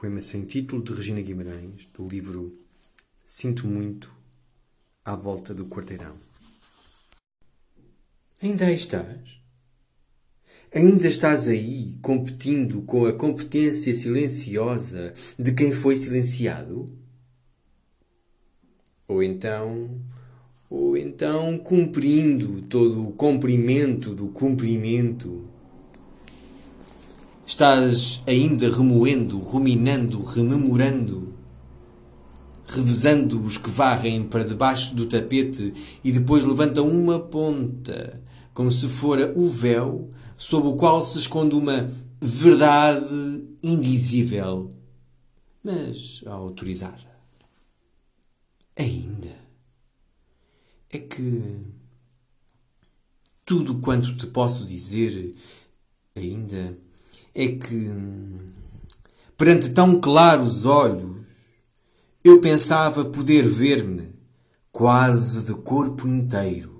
Poema sem título de Regina Guimarães, do livro Sinto Muito, à volta do quarteirão. Ainda aí estás? Ainda estás aí competindo com a competência silenciosa de quem foi silenciado? Ou então, ou então cumprindo todo o comprimento do cumprimento Estás ainda remoendo, ruminando, rememorando, revezando os que varrem para debaixo do tapete e depois levantam uma ponta, como se fora o véu sob o qual se esconde uma verdade invisível, mas autorizada. Ainda. É que tudo quanto te posso dizer ainda é que, perante tão claros olhos, eu pensava poder ver-me quase de corpo inteiro